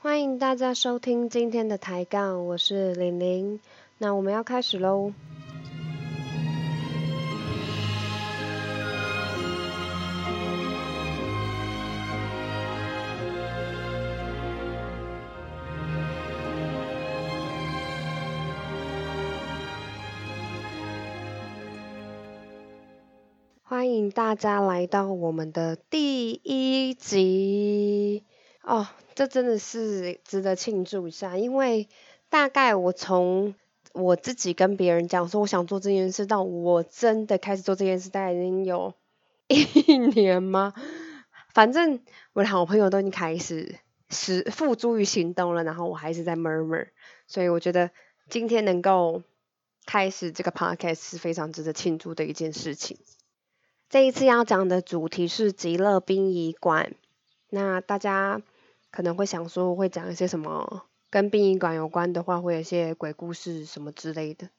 欢迎大家收听今天的抬杠，我是玲玲。那我们要开始喽。欢迎大家来到我们的第一集哦，这真的是值得庆祝一下，因为大概我从我自己跟别人讲说我想做这件事，到我真的开始做这件事，大概已经有 一年吗？反正我的好朋友都已经开始实付诸于行动了，然后我还是在 murmur，所以我觉得今天能够开始这个 podcast 是非常值得庆祝的一件事情。这一次要讲的主题是极乐殡仪馆。那大家可能会想说，会讲一些什么跟殡仪馆有关的话，会有一些鬼故事什么之类的。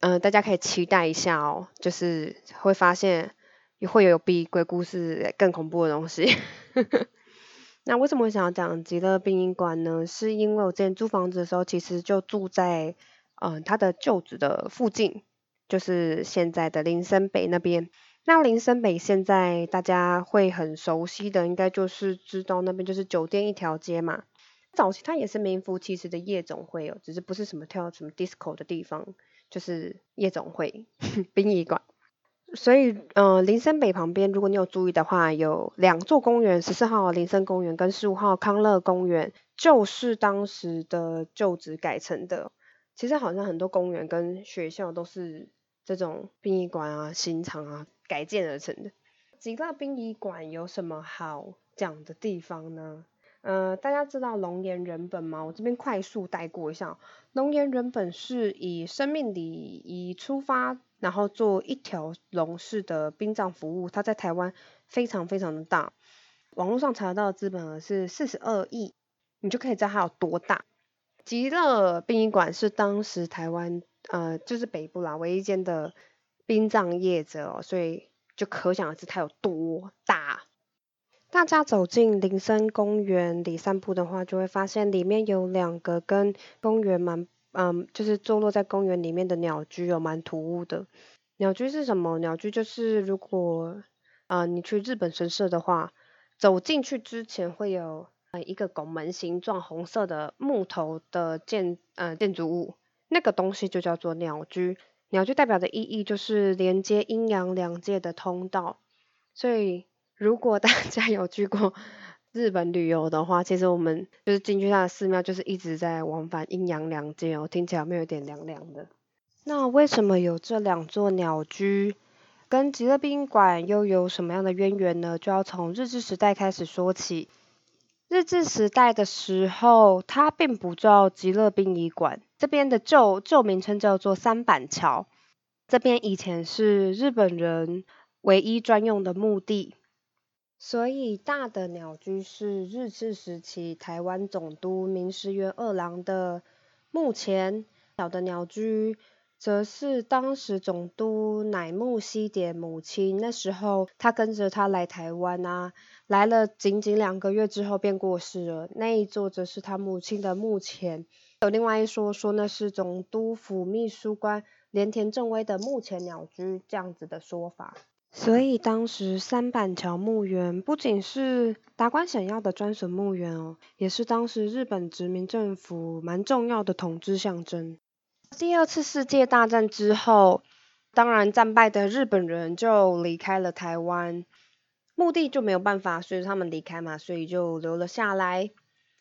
嗯，大家可以期待一下哦，就是会发现会有比鬼故事更恐怖的东西。那为什么想要讲极乐殡仪馆呢？是因为我之前租房子的时候，其实就住在嗯他的旧址的附近，就是现在的林森北那边。那林森北现在大家会很熟悉的，应该就是知道那边就是酒店一条街嘛。早期它也是名副其实的夜总会哦，只是不是什么跳什么 disco 的地方，就是夜总会 殡仪馆。所以，呃，林森北旁边，如果你有注意的话，有两座公园，十四号林森公园跟十五号康乐公园，就是当时的旧址改成的。其实好像很多公园跟学校都是这种殡仪馆啊、刑场啊。改建而成的极乐殡仪馆有什么好讲的地方呢？呃，大家知道龙岩人本吗？我这边快速带过一下。龙岩人本是以生命礼仪出发，然后做一条龙式的殡葬服务。它在台湾非常非常的大，网络上查到的资本额是四十二亿，你就可以知道它有多大。极乐殡仪馆是当时台湾呃，就是北部啦，唯一间的。殡葬业者，所以就可想而知它有多大。大家走进林森公园里散步的话，就会发现里面有两个跟公园蛮，嗯，就是坐落在公园里面的鸟居有蛮突兀的。鸟居是什么？鸟居就是如果，呃，你去日本神社的话，走进去之前会有呃一个拱门形状红色的木头的建，呃建筑物，那个东西就叫做鸟居。鸟居代表的意义就是连接阴阳两界的通道，所以如果大家有去过 日本旅游的话，其实我们就是进去它的寺庙，就是一直在往返阴阳两界哦，听起来有没有点凉凉的？那为什么有这两座鸟居，跟极乐宾馆又有什么样的渊源呢？就要从日治时代开始说起。日治时代的时候，它并不叫极乐殡仪馆，这边的旧旧名称叫做三板桥。这边以前是日本人唯一专用的墓地，所以大的鸟居是日治时期台湾总督明石元二郎的墓前，小的鸟居。则是当时总督乃木希典母亲，那时候他跟着他来台湾啊，来了仅仅两个月之后便过世了。那一座则是他母亲的墓前，有另外一说说那是总督府秘书官连田正威的墓前鸟居这样子的说法。所以当时三板桥墓园不仅是达官显要的专属墓园哦，也是当时日本殖民政府蛮重要的统治象征。第二次世界大战之后，当然战败的日本人就离开了台湾，墓地就没有办法随着他们离开嘛，所以就留了下来。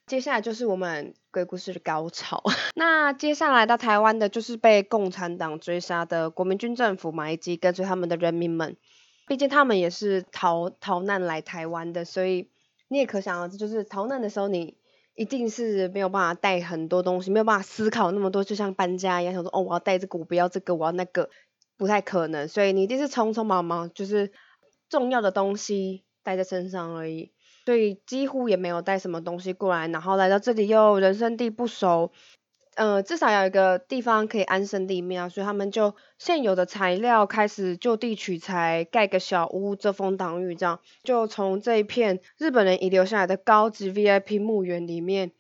接下来就是我们鬼故事的高潮。那接下来到台湾的就是被共产党追杀的国民军政府嘛，以及跟随他们的人民们。毕竟他们也是逃逃难来台湾的，所以你也可想而知，就是逃难的时候你。一定是没有办法带很多东西，没有办法思考那么多，就像搬家一样，想说哦，我要带这个，我不要这个，我要那个，不太可能。所以你一定是匆匆忙忙，就是重要的东西带在身上而已，所以几乎也没有带什么东西过来。然后来到这里又人生地不熟。呃，至少有一个地方可以安身立命啊，所以他们就现有的材料开始就地取材，盖个小屋遮风挡雨，这样就从这一片日本人遗留下来的高级 VIP 墓园里面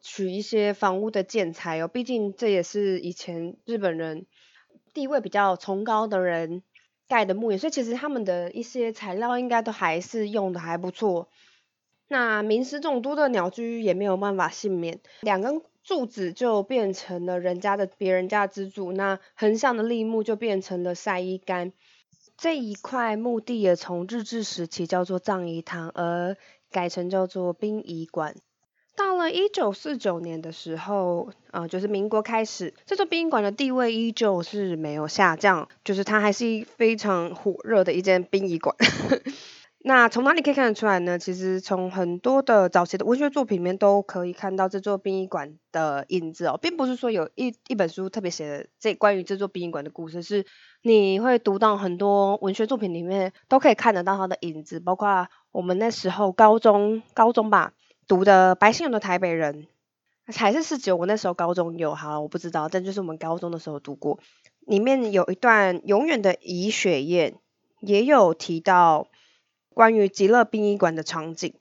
取一些房屋的建材哦，毕竟这也是以前日本人地位比较崇高的人盖的墓园，所以其实他们的一些材料应该都还是用的还不错。那名师众多的鸟居也没有办法幸免，两根柱子就变成了人家的别人家支柱，那横向的立木就变成了晒衣杆。这一块墓地也从日治时期叫做葬仪堂，而改成叫做殡仪馆。到了一九四九年的时候，呃，就是民国开始，这座殡仪馆的地位依旧是没有下降，就是它还是非常火热的一间殡仪馆。那从哪里可以看得出来呢？其实从很多的早期的文学作品里面都可以看到这座殡仪馆的影子哦，并不是说有一一本书特别写的这关于这座殡仪馆的故事，是你会读到很多文学作品里面都可以看得到它的影子，包括我们那时候高中高中吧。读的白先勇的台北人，还是四九，我那时候高中有哈，我不知道，但就是我们高中的时候读过，里面有一段永远的遗雪宴，也有提到关于极乐殡仪馆的场景。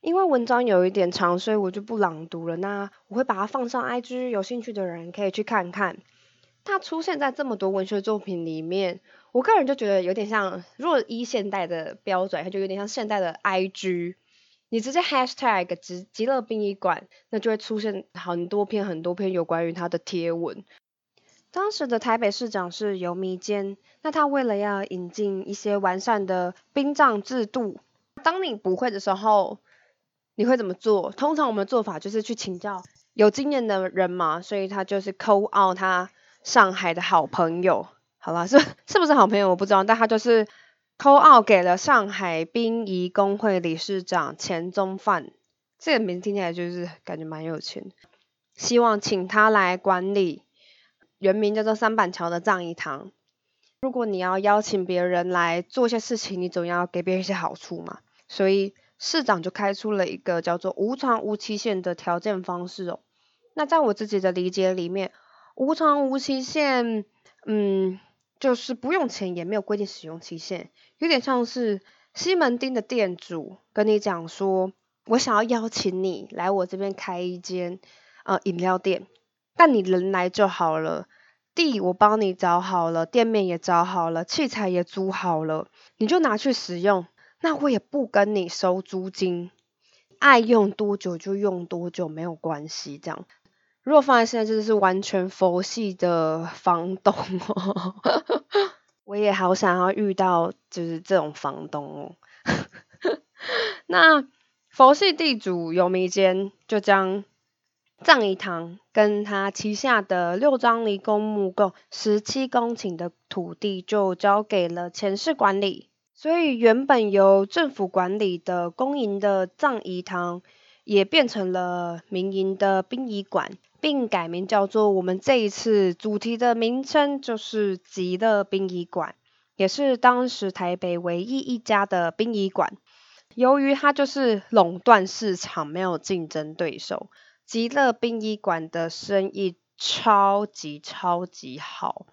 因为文章有一点长，所以我就不朗读了。那我会把它放上 IG，有兴趣的人可以去看看。它出现在这么多文学作品里面，我个人就觉得有点像，如果依现代的标准，它就有点像现代的 IG。你直接 hashtag 极极乐殡仪馆，那就会出现很多篇很多篇有关于他的贴文。当时的台北市长是游弥坚，那他为了要引进一些完善的殡葬制度，当你不会的时候，你会怎么做？通常我们的做法就是去请教有经验的人嘛，所以他就是 call out 他上海的好朋友，好了，是是不是好朋友我不知道，但他就是。扣奥给了上海殡仪工会理事长钱宗范，这个名字听起来就是感觉蛮有钱，希望请他来管理原名叫做三板桥的葬仪堂。如果你要邀请别人来做一些事情，你总要给别人一些好处嘛，所以市长就开出了一个叫做无偿无期限的条件方式哦。那在我自己的理解里面，无偿无期限，嗯。就是不用钱，也没有规定使用期限，有点像是西门町的店主跟你讲说，我想要邀请你来我这边开一间呃饮料店，但你人来就好了，地我帮你找好了，店面也找好了，器材也租好了，你就拿去使用，那我也不跟你收租金，爱用多久就用多久，没有关系，这样。如果放在现在，就是完全佛系的房东哦。我也好想要遇到就是这种房东哦。那佛系地主有弥坚就将葬仪堂跟他旗下的六张犁公墓共十七公顷的土地就交给了前世管理，所以原本由政府管理的公营的葬仪堂也变成了民营的殡仪馆。并改名叫做我们这一次主题的名称就是极乐殡仪馆，也是当时台北唯一一家的殡仪馆。由于它就是垄断市场，没有竞争对手，极乐殡仪馆的生意超级超级好。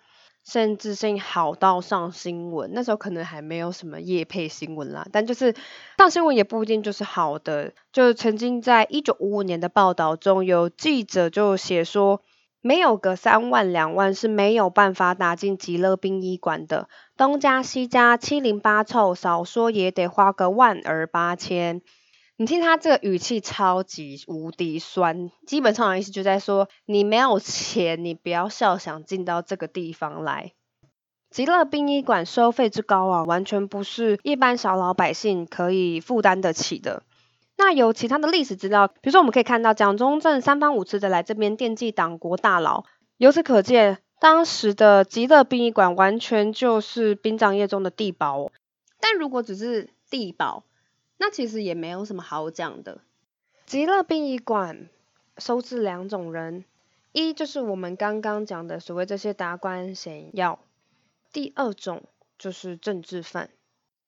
甚至性好到上新闻，那时候可能还没有什么业配新闻啦，但就是上新闻也不一定就是好的。就曾经在一九五五年的报道中，有记者就写说，没有个三万两万是没有办法打进极乐殡仪馆的，东家西家七零八凑，少说也得花个万儿八千。你听他这个语气超级无敌酸，基本上的意思就在说你没有钱，你不要笑想进到这个地方来。极乐殡仪馆收费之高啊，完全不是一般小老百姓可以负担得起的。那有其他的历史资料，比如说我们可以看到蒋中正三番五次的来这边惦记党国大佬，由此可见，当时的极乐殡仪馆完全就是殡葬业中的地堡。但如果只是地堡，那其实也没有什么好讲的。极乐殡仪馆收治两种人，一就是我们刚刚讲的所谓这些达官显要，第二种就是政治犯。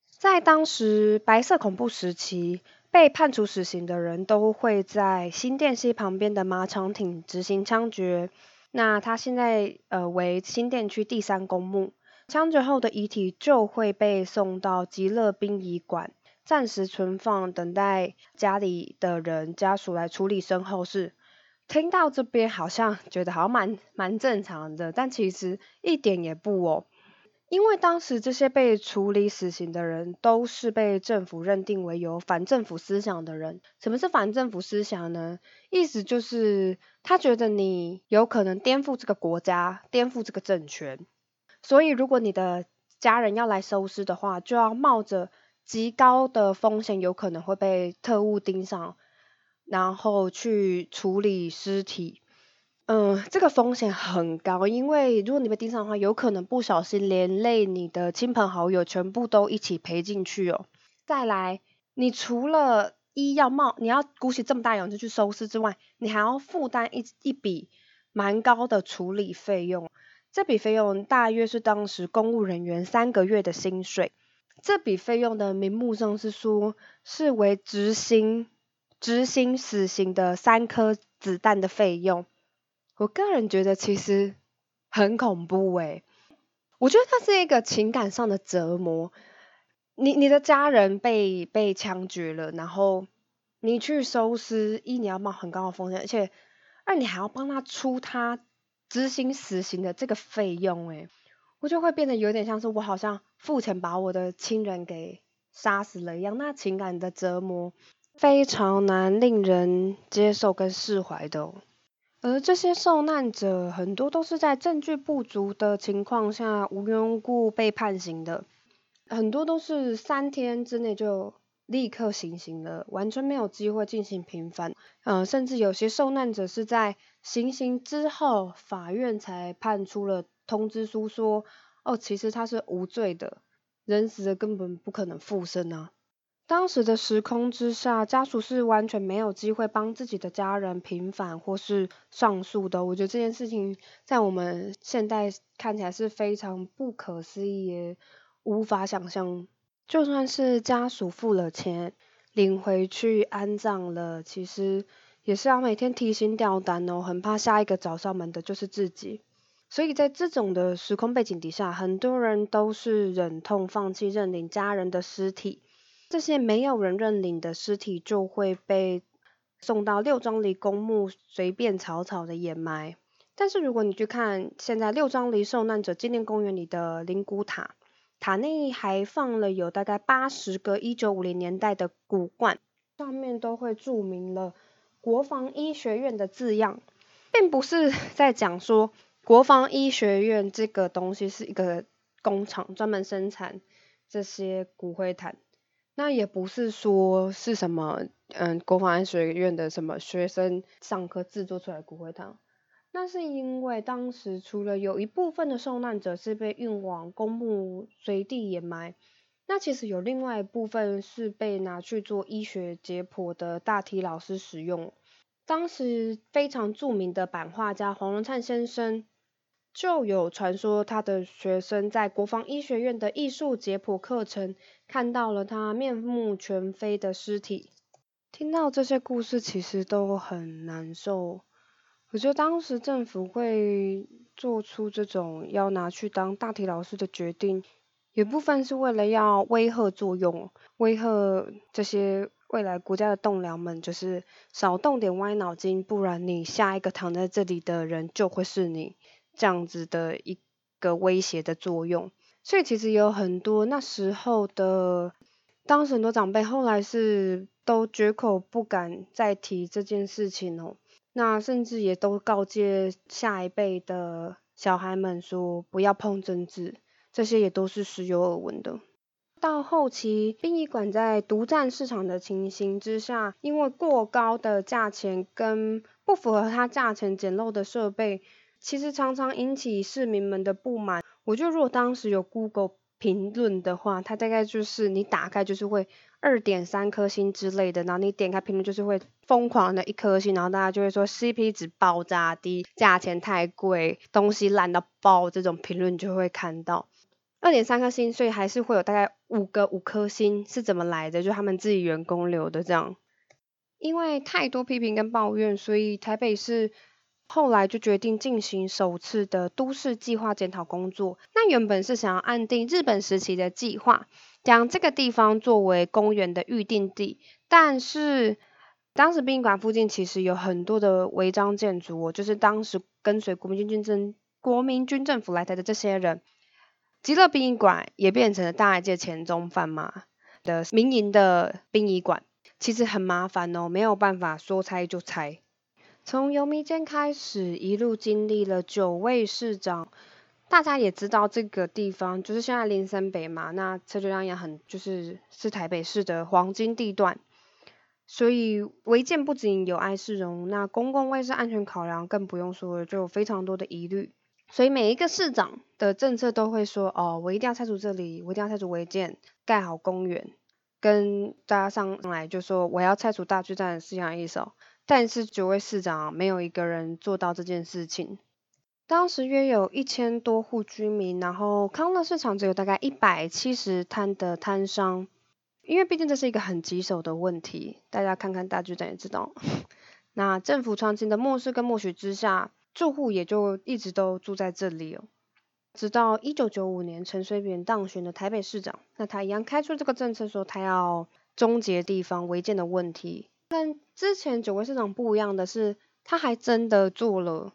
在当时白色恐怖时期，被判处死刑的人都会在新店溪旁边的马场町执行枪决。那他现在呃为新店区第三公墓，枪决后的遗体就会被送到极乐殡仪馆。暂时存放，等待家里的人家属来处理身后事。听到这边好像觉得好像蛮蛮正常的，但其实一点也不哦。因为当时这些被处理死刑的人都是被政府认定为有反政府思想的人。什么是反政府思想呢？意思就是他觉得你有可能颠覆这个国家，颠覆这个政权。所以如果你的家人要来收尸的话，就要冒着极高的风险，有可能会被特务盯上，然后去处理尸体。嗯，这个风险很高，因为如果你被盯上的话，有可能不小心连累你的亲朋好友，全部都一起赔进去哦。再来，你除了一要冒，你要鼓起这么大勇气去收尸之外，你还要负担一一笔蛮高的处理费用。这笔费用大约是当时公务人员三个月的薪水。这笔费用的名目上是说，是为执行执行死刑的三颗子弹的费用。我个人觉得其实很恐怖诶，我觉得它是一个情感上的折磨。你你的家人被被枪决了，然后你去收尸，一你要冒很高的风险，而且二你还要帮他出他执行死刑的这个费用诶，我就会变得有点像是我好像父亲把我的亲人给杀死了一样，那情感的折磨非常难令人接受跟释怀的。而这些受难者很多都是在证据不足的情况下无缘无故被判刑的，很多都是三天之内就立刻行刑了，完全没有机会进行平反。呃，甚至有些受难者是在行刑之后，法院才判出了通知书，说哦，其实他是无罪的，人死了根本不可能复生啊。当时的时空之下，家属是完全没有机会帮自己的家人平反或是上诉的。我觉得这件事情在我们现代看起来是非常不可思议，也无法想象。就算是家属付了钱领回去安葬了，其实也是要每天提心吊胆哦，很怕下一个找上门的就是自己。所以在这种的时空背景底下，很多人都是忍痛放弃认领家人的尸体。这些没有人认领的尸体就会被送到六张犁公墓随便草草的掩埋。但是如果你去看现在六张犁受难者纪念公园里的灵骨塔，塔内还放了有大概八十个一九五零年代的骨罐，上面都会注明了国防医学院的字样，并不是在讲说国防医学院这个东西是一个工厂专门生产这些骨灰坛。那也不是说是什么，嗯，国防医学院的什么学生上课制作出来骨灰堂，那是因为当时除了有一部分的受难者是被运往公墓随地掩埋，那其实有另外一部分是被拿去做医学解剖的大体老师使用。当时非常著名的版画家黄荣灿先生。就有传说，他的学生在国防医学院的艺术解剖课程看到了他面目全非的尸体。听到这些故事，其实都很难受。我觉得当时政府会做出这种要拿去当大体老师的决定，有部分是为了要威吓作用，威吓这些未来国家的栋梁们，就是少动点歪脑筋，不然你下一个躺在这里的人就会是你。这样子的一个威胁的作用，所以其实有很多那时候的，当时很多长辈后来是都绝口不敢再提这件事情哦，那甚至也都告诫下一辈的小孩们说不要碰政治，这些也都是时有耳闻的。到后期殡仪馆在独占市场的情形之下，因为过高的价钱跟不符合它价钱简陋的设备。其实常常引起市民们的不满。我觉得如果当时有 Google 评论的话，它大概就是你打开就是会二点三颗星之类的，然后你点开评论就是会疯狂的一颗星，然后大家就会说 CP 值爆炸低，价钱太贵，东西烂到爆，这种评论就会看到二点三颗星，所以还是会有大概五个五颗星是怎么来的？就他们自己员工留的这样。因为太多批评跟抱怨，所以台北市。后来就决定进行首次的都市计划检讨工作。那原本是想要按定日本时期的计划，将这个地方作为公园的预定地。但是当时殡仪馆附近其实有很多的违章建筑，就是当时跟随国民军军政国民军政府来台的这些人，极乐殡仪馆也变成了大界前中贩嘛的民营的殡仪馆，其实很麻烦哦，没有办法说拆就拆。从游民间开始，一路经历了九位市长，大家也知道这个地方就是现在林森北嘛，那车流量也很，就是是台北市的黄金地段，所以违建不仅有碍市容，那公共卫生安全考量更不用说了，就有非常多的疑虑，所以每一个市长的政策都会说，哦，我一定要拆除这里，我一定要拆除违建，盖好公园，跟大家上来就说我要拆除大巨蛋是这样意思哦。但是九位市长没有一个人做到这件事情。当时约有一千多户居民，然后康乐市场只有大概一百七十摊的摊商。因为毕竟这是一个很棘手的问题，大家看看大局长也知道。那政府长期的漠视跟默许之下，住户也就一直都住在这里哦。直到一九九五年陈水扁当选的台北市长，那他一样开出这个政策，说他要终结地方违建的问题。跟之前九位市长不一样的是，他还真的做了，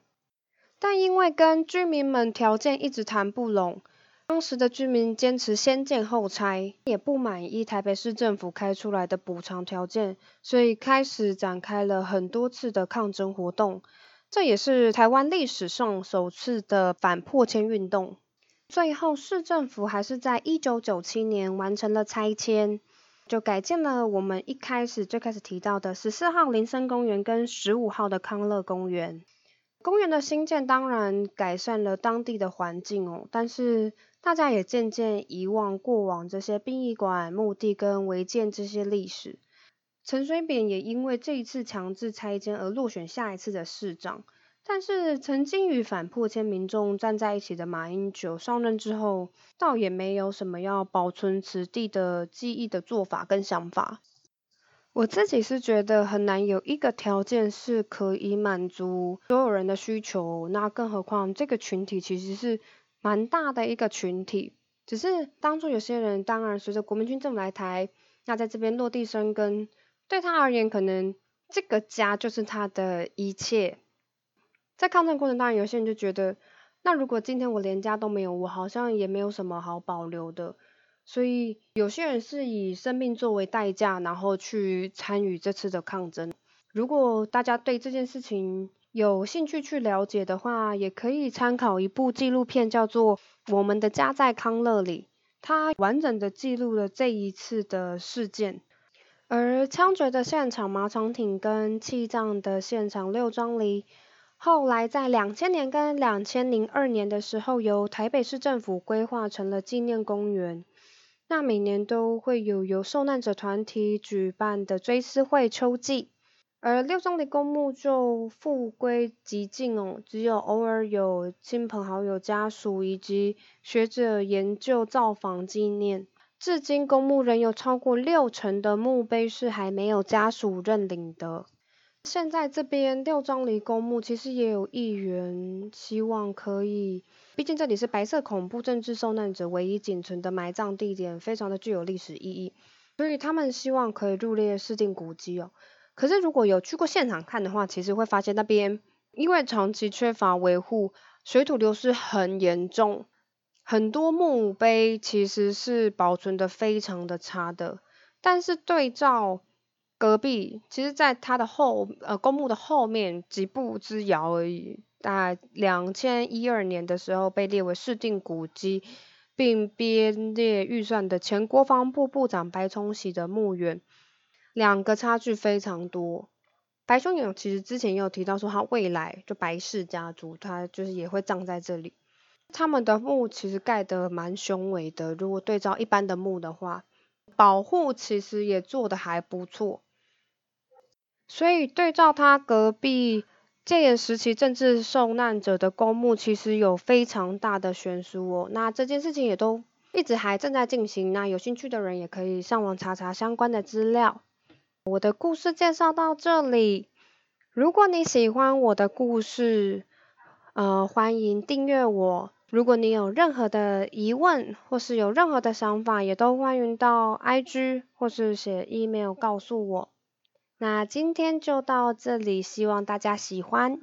但因为跟居民们条件一直谈不拢，当时的居民坚持先建后拆，也不满意台北市政府开出来的补偿条件，所以开始展开了很多次的抗争活动，这也是台湾历史上首次的反破迁运动。最后市政府还是在一九九七年完成了拆迁。就改建了我们一开始最开始提到的十四号林森公园跟十五号的康乐公园。公园的新建当然改善了当地的环境哦，但是大家也渐渐遗忘过往这些殡仪馆、墓地跟违建这些历史。陈水扁也因为这一次强制拆迁而落选下一次的市长。但是曾经与反破迁民众站在一起的马英九上任之后，倒也没有什么要保存此地的记忆的做法跟想法。我自己是觉得很难有一个条件是可以满足所有人的需求，那更何况这个群体其实是蛮大的一个群体。只是当初有些人当然随着国民军政府来台，那在这边落地生根，对他而言可能这个家就是他的一切。在抗战过程当中，有些人就觉得，那如果今天我连家都没有，我好像也没有什么好保留的。所以有些人是以生命作为代价，然后去参与这次的抗争。如果大家对这件事情有兴趣去了解的话，也可以参考一部纪录片，叫做《我们的家在康乐里》，它完整的记录了这一次的事件。而枪决的现场马场町跟弃葬的现场六张里。后来在两千年跟两千零二年的时候，由台北市政府规划成了纪念公园。那每年都会有由受难者团体举办的追思会秋季，而六中的公墓就复归极静哦，只有偶尔有亲朋好友家属以及学者研究造访纪念。至今公墓仍有超过六成的墓碑是还没有家属认领的。现在这边六张犁公墓其实也有议员希望可以，毕竟这里是白色恐怖政治受难者唯一仅存的埋葬地点，非常的具有历史意义，所以他们希望可以入列市定古迹哦。可是如果有去过现场看的话，其实会发现那边因为长期缺乏维护，水土流失很严重，很多墓碑其实是保存的非常的差的，但是对照。隔壁其实，在它的后呃公墓的后面几步之遥而已。大概两千一二年的时候被列为市定古迹，并编列预算的前国防部部长白崇禧的墓园，两个差距非常多。白崇禧其实之前也有提到说，他未来就白氏家族，他就是也会葬在这里。他们的墓其实盖得蛮雄伟的，如果对照一般的墓的话，保护其实也做得还不错。所以对照他隔壁戒严时期政治受难者的公墓，其实有非常大的悬殊哦。那这件事情也都一直还正在进行，那有兴趣的人也可以上网查查相关的资料。我的故事介绍到这里，如果你喜欢我的故事，呃，欢迎订阅我。如果你有任何的疑问或是有任何的想法，也都欢迎到 IG 或是写 email 告诉我。那今天就到这里，希望大家喜欢。